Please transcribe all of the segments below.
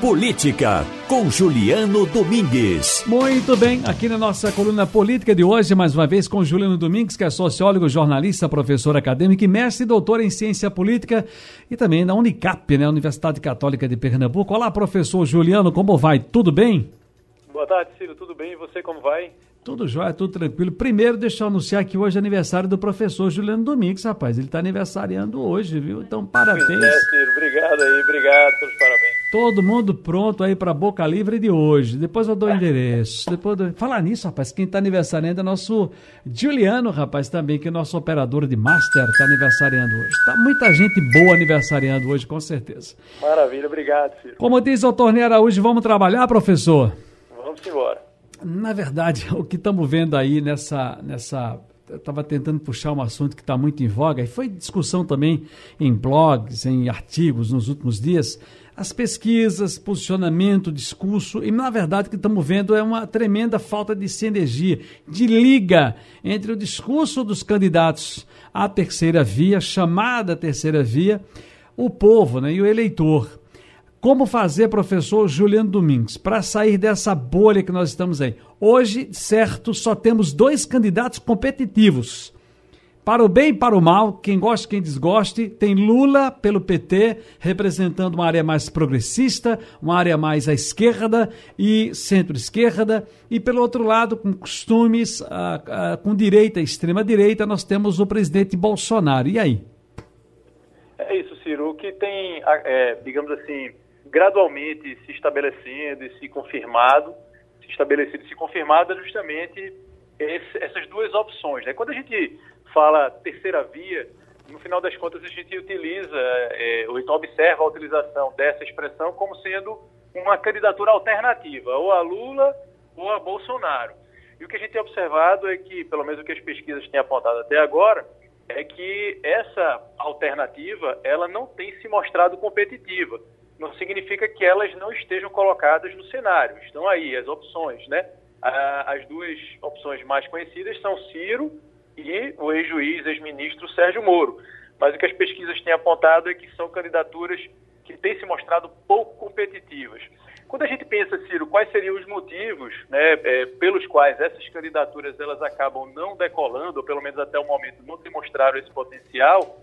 Política, com Juliano Domingues. Muito bem, aqui na nossa coluna política de hoje, mais uma vez com Juliano Domingues, que é sociólogo, jornalista, professor acadêmico e mestre e doutor em ciência política e também na Unicap, né, Universidade Católica de Pernambuco. Olá, professor Juliano, como vai? Tudo bem? Boa tarde, Ciro, tudo bem? E você, como vai? Tudo jóia, tudo tranquilo. Primeiro, deixa eu anunciar que hoje é aniversário do professor Juliano Domingues, rapaz. Ele está aniversariando hoje, viu? Então, parabéns. É, Ciro, obrigado aí, obrigado pelos parabéns. Todo mundo pronto aí para Boca Livre de hoje. Depois eu dou o endereço. Depois. Falar nisso, rapaz, quem está aniversariando é nosso Juliano, rapaz, também, que é nosso operador de Master, está aniversariando hoje. Tá muita gente boa aniversariando hoje, com certeza. Maravilha, obrigado, Ciro. Como diz o Torneio Araújo, vamos trabalhar, professor? Vamos embora. Na verdade, o que estamos vendo aí nessa. nessa estava tentando puxar um assunto que está muito em voga, e foi discussão também em blogs, em artigos nos últimos dias, as pesquisas, posicionamento, discurso, e na verdade o que estamos vendo é uma tremenda falta de sinergia, de liga entre o discurso dos candidatos à terceira via, chamada terceira via, o povo né, e o eleitor. Como fazer, professor Juliano Domingues, para sair dessa bolha que nós estamos aí? Hoje, certo, só temos dois candidatos competitivos. Para o bem e para o mal, quem gosta, quem desgoste, tem Lula pelo PT, representando uma área mais progressista, uma área mais à esquerda e centro-esquerda, e pelo outro lado, com costumes, ah, ah, com direita extrema-direita, nós temos o presidente Bolsonaro. E aí? É isso, Ciro. Que tem, é, digamos assim, gradualmente se estabelecendo e se confirmado, se estabelecido e se confirmado é justamente esse, essas duas opções. Né? Quando a gente fala terceira via, no final das contas a gente utiliza, é, ou então observa a utilização dessa expressão como sendo uma candidatura alternativa, ou a Lula ou a Bolsonaro. E o que a gente tem observado é que, pelo menos o que as pesquisas têm apontado até agora, é que essa alternativa ela não tem se mostrado competitiva não significa que elas não estejam colocadas no cenário. Estão aí as opções, né? As duas opções mais conhecidas são Ciro e o ex-juiz, ex-ministro Sérgio Moro. Mas o que as pesquisas têm apontado é que são candidaturas que têm se mostrado pouco competitivas. Quando a gente pensa, Ciro, quais seriam os motivos né, é, pelos quais essas candidaturas elas acabam não decolando, ou pelo menos até o momento não demonstraram esse potencial,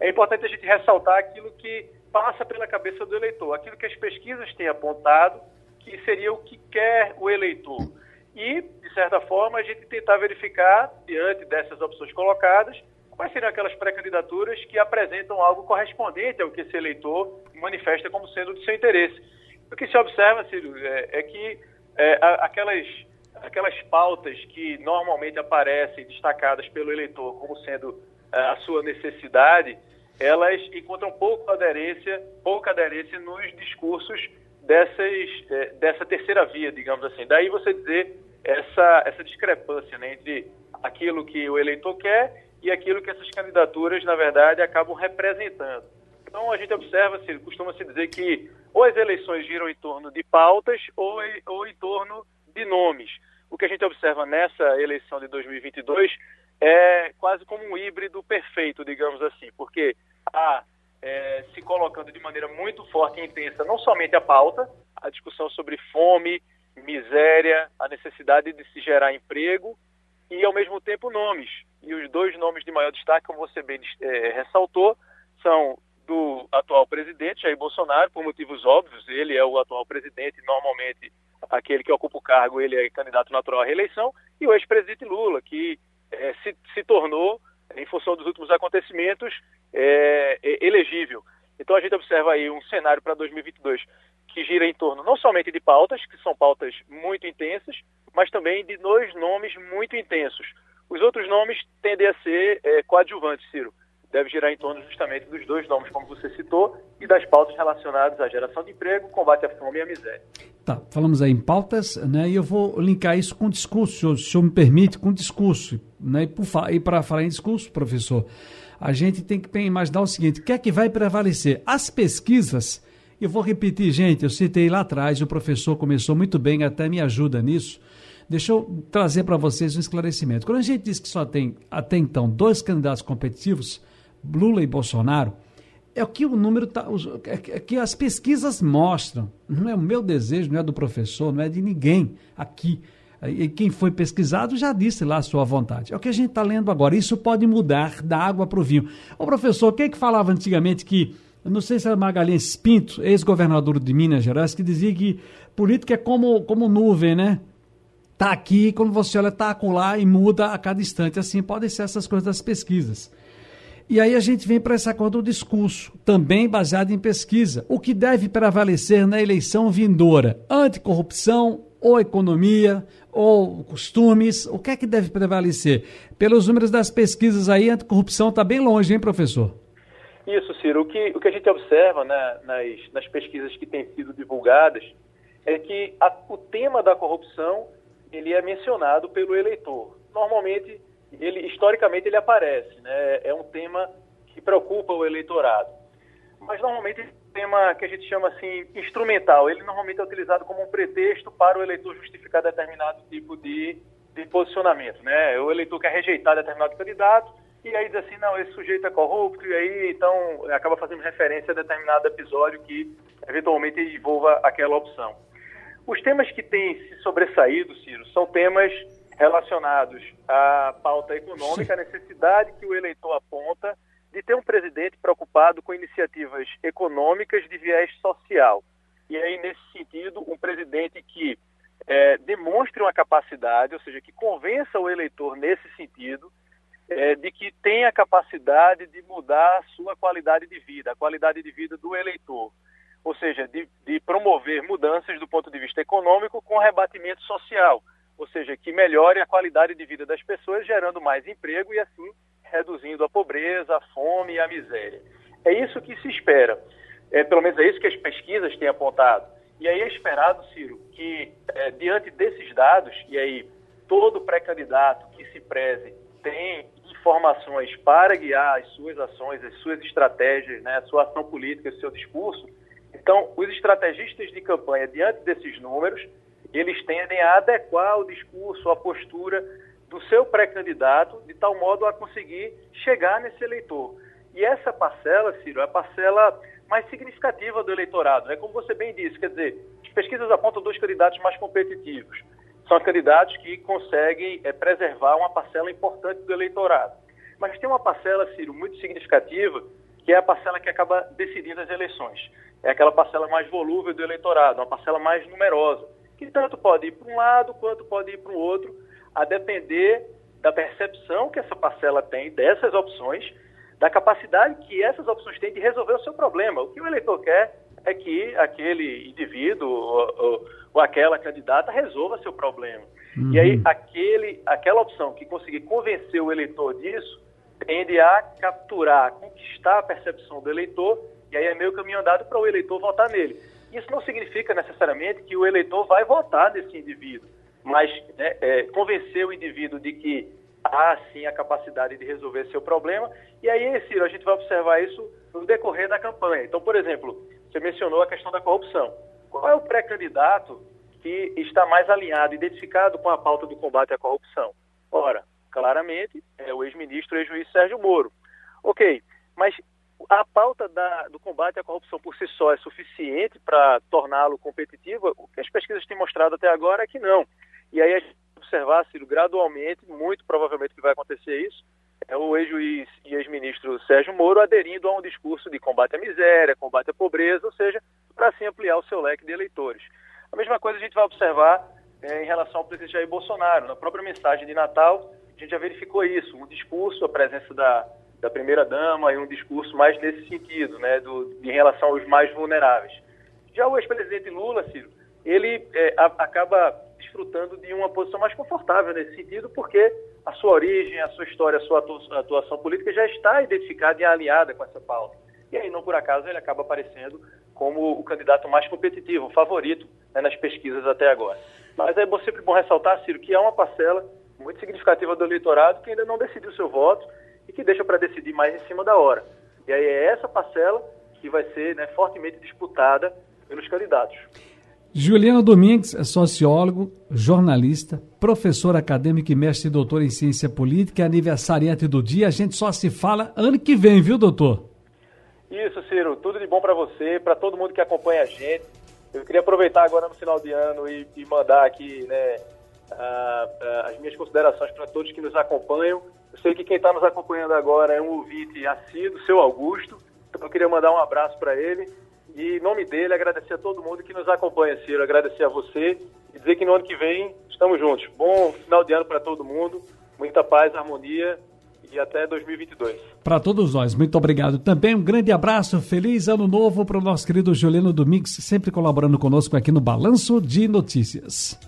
é importante a gente ressaltar aquilo que passa pela cabeça do eleitor, aquilo que as pesquisas têm apontado que seria o que quer o eleitor. E, de certa forma, a gente tentar verificar, diante dessas opções colocadas, quais seriam aquelas pré-candidaturas que apresentam algo correspondente ao que esse eleitor manifesta como sendo do seu interesse. O que se observa, Ciro, é, é que é, aquelas, aquelas pautas que normalmente aparecem destacadas pelo eleitor como sendo é, a sua necessidade, elas encontram pouca aderência, pouca aderência nos discursos dessas, é, dessa terceira via, digamos assim. Daí você dizer essa, essa discrepância né, entre aquilo que o eleitor quer e aquilo que essas candidaturas, na verdade, acabam representando. Então, a gente observa, se costuma-se dizer que ou as eleições giram em torno de pautas ou, ou em torno de nomes. O que a gente observa nessa eleição de 2022 é quase como um híbrido perfeito, digamos assim, porque há é, se colocando de maneira muito forte e intensa não somente a pauta, a discussão sobre fome, miséria, a necessidade de se gerar emprego e, ao mesmo tempo, nomes. E os dois nomes de maior destaque, como você bem é, ressaltou, são do atual presidente, Jair Bolsonaro, por motivos óbvios, ele é o atual presidente, normalmente aquele que ocupa o cargo, ele é candidato natural à reeleição, e o ex-presidente Lula, que é, se, se tornou, em função dos últimos acontecimentos, é, é, elegível. Então a gente observa aí um cenário para 2022 que gira em torno não somente de pautas, que são pautas muito intensas, mas também de dois nomes muito intensos. Os outros nomes tendem a ser é, coadjuvantes, Ciro deve girar em torno justamente dos dois nomes, como você citou, e das pautas relacionadas à geração de emprego, combate à fome e à miséria. Tá, falamos aí em pautas, né? E eu vou linkar isso com discurso, se o senhor me permite, com discurso. Né? E, e para falar em discurso, professor, a gente tem que imaginar o seguinte: o que é que vai prevalecer? As pesquisas. Eu vou repetir, gente, eu citei lá atrás, o professor começou muito bem, até me ajuda nisso. Deixa eu trazer para vocês um esclarecimento. Quando a gente diz que só tem, até então, dois candidatos competitivos, Lula e Bolsonaro, é o que o número tá, é, é que as pesquisas mostram. Não é o meu desejo, não é do professor, não é de ninguém aqui. E quem foi pesquisado já disse lá a sua vontade. É o que a gente está lendo agora. Isso pode mudar da água para o vinho. Ô professor, quem é que falava antigamente que, não sei se era Magalhães Pinto, ex-governador de Minas Gerais, que dizia que política é como, como nuvem, né? Tá aqui, quando você olha, tá acolá e muda a cada instante. Assim podem ser essas coisas das pesquisas. E aí a gente vem para essa coisa do discurso, também baseado em pesquisa. O que deve prevalecer na eleição vindoura? Anticorrupção ou economia ou costumes? O que é que deve prevalecer? Pelos números das pesquisas aí, a anticorrupção está bem longe, hein, professor? Isso, Ciro. O que, o que a gente observa né, nas, nas pesquisas que têm sido divulgadas é que a, o tema da corrupção ele é mencionado pelo eleitor. Normalmente ele historicamente ele aparece, né? É um tema que preocupa o eleitorado. Mas normalmente é um tema que a gente chama assim instrumental. Ele normalmente é utilizado como um pretexto para o eleitor justificar determinado tipo de, de posicionamento, né? O eleitor quer rejeitar determinado candidato e aí diz assim, não, esse sujeito é corrupto e aí então acaba fazendo referência a determinado episódio que eventualmente envolva aquela opção. Os temas que têm se sobressaído, Ciro, são temas relacionados à pauta econômica, a necessidade que o eleitor aponta de ter um presidente preocupado com iniciativas econômicas de viés social. E aí, nesse sentido, um presidente que é, demonstre uma capacidade, ou seja, que convença o eleitor nesse sentido, é, de que tem a capacidade de mudar a sua qualidade de vida, a qualidade de vida do eleitor. Ou seja, de, de promover mudanças do ponto de vista econômico com rebatimento social ou seja, que melhore a qualidade de vida das pessoas, gerando mais emprego e assim reduzindo a pobreza, a fome e a miséria. É isso que se espera. É, pelo menos é isso que as pesquisas têm apontado. E aí é esperado, Ciro, que é, diante desses dados, e aí todo pré-candidato que se preze tem informações para guiar as suas ações, as suas estratégias, né, a sua ação política, o seu discurso. Então, os estrategistas de campanha, diante desses números, eles tendem a adequar o discurso, a postura do seu pré-candidato, de tal modo a conseguir chegar nesse eleitor. E essa parcela, Ciro, é a parcela mais significativa do eleitorado. É como você bem disse, quer dizer, as pesquisas apontam dois candidatos mais competitivos. São candidatos que conseguem é, preservar uma parcela importante do eleitorado. Mas tem uma parcela, Ciro, muito significativa, que é a parcela que acaba decidindo as eleições. É aquela parcela mais volúvel do eleitorado, uma parcela mais numerosa que tanto pode ir para um lado quanto pode ir para o outro, a depender da percepção que essa parcela tem dessas opções, da capacidade que essas opções têm de resolver o seu problema. O que o eleitor quer é que aquele indivíduo ou, ou, ou aquela candidata resolva seu problema. Uhum. E aí, aquele, aquela opção que conseguir convencer o eleitor disso tende a capturar, conquistar a percepção do eleitor, e aí é meio caminho andado para o eleitor votar nele. Isso não significa necessariamente que o eleitor vai votar nesse indivíduo, mas né, é, convencer o indivíduo de que há sim a capacidade de resolver seu problema. E aí, Ciro, a gente vai observar isso no decorrer da campanha. Então, por exemplo, você mencionou a questão da corrupção. Qual é o pré-candidato que está mais alinhado, identificado com a pauta do combate à corrupção? Ora, claramente, é o ex-ministro, ex-juiz Sérgio Moro. Ok, mas a pauta da, do combate à corrupção por si só é suficiente para torná-lo competitivo? O que as pesquisas têm mostrado até agora é que não. E aí a gente observar, Ciro, gradualmente, muito provavelmente que vai acontecer isso, é o ex-juiz e ex-ministro Sérgio Moro aderindo a um discurso de combate à miséria, combate à pobreza, ou seja, para assim ampliar o seu leque de eleitores. A mesma coisa a gente vai observar é, em relação ao presidente Jair Bolsonaro. Na própria mensagem de Natal, a gente já verificou isso, um discurso, a presença da da primeira-dama e um discurso mais nesse sentido, né, do, em relação aos mais vulneráveis. Já o ex-presidente Lula, Ciro, ele é, a, acaba desfrutando de uma posição mais confortável nesse sentido, porque a sua origem, a sua história, a sua atuação política já está identificada e alinhada com essa pauta. E aí, não por acaso, ele acaba aparecendo como o candidato mais competitivo, o favorito né, nas pesquisas até agora. Mas é sempre bom ressaltar, Ciro, que há uma parcela muito significativa do eleitorado que ainda não decidiu seu voto que deixa para decidir mais em cima da hora. E aí é essa parcela que vai ser né, fortemente disputada pelos candidatos. Juliano Domingues é sociólogo, jornalista, professor acadêmico e mestre e doutor em ciência política, aniversariante do dia. A gente só se fala ano que vem, viu, doutor? Isso, Ciro, tudo de bom para você, para todo mundo que acompanha a gente. Eu queria aproveitar agora no final de ano e, e mandar aqui né, as minhas considerações para todos que nos acompanham. Eu sei que quem está nos acompanhando agora é um ouvinte assíduo, seu Augusto. Então eu queria mandar um abraço para ele e, em nome dele, agradecer a todo mundo que nos acompanha, Ciro. Agradecer a você e dizer que no ano que vem estamos juntos. Bom final de ano para todo mundo, muita paz, harmonia e até 2022. Para todos nós, muito obrigado. Também um grande abraço, feliz ano novo para o nosso querido Juliano Domingues, sempre colaborando conosco aqui no Balanço de Notícias.